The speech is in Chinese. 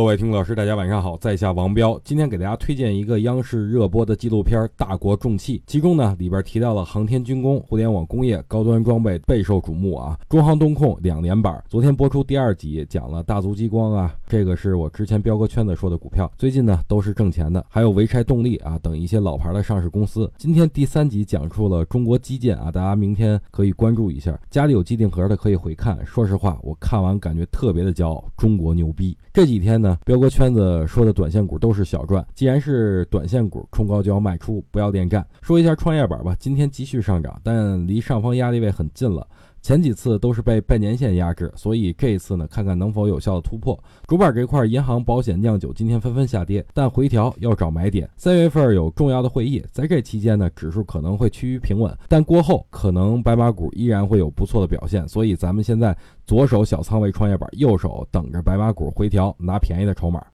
各位听众老师，大家晚上好，在下王彪，今天给大家推荐一个央视热播的纪录片《大国重器》，其中呢里边提到了航天军工、互联网工业、高端装备备受瞩目啊。中航东控两连板，昨天播出第二集，讲了大族激光啊，这个是我之前彪哥圈子说的股票，最近呢都是挣钱的，还有潍柴动力啊等一些老牌的上市公司。今天第三集讲述了中国基建啊，大家明天可以关注一下，家里有机顶盒的可以回看。说实话，我看完感觉特别的骄傲，中国牛逼。这几天呢彪哥圈子说的短线股都是小赚。既然是短线股，冲高就要卖出，不要恋战。说一下创业板吧，今天继续上涨，但离上方压力位很近了。前几次都是被半年线压制，所以这一次呢，看看能否有效的突破。主板这块，银行、保险、酿酒今天纷纷下跌，但回调要找买点。三月份有重要的会议，在这期间呢，指数可能会趋于平稳，但过后可能白马股依然会有不错的表现。所以咱们现在左手小仓位创业板，右手等着白马股回调，拿便宜的筹码。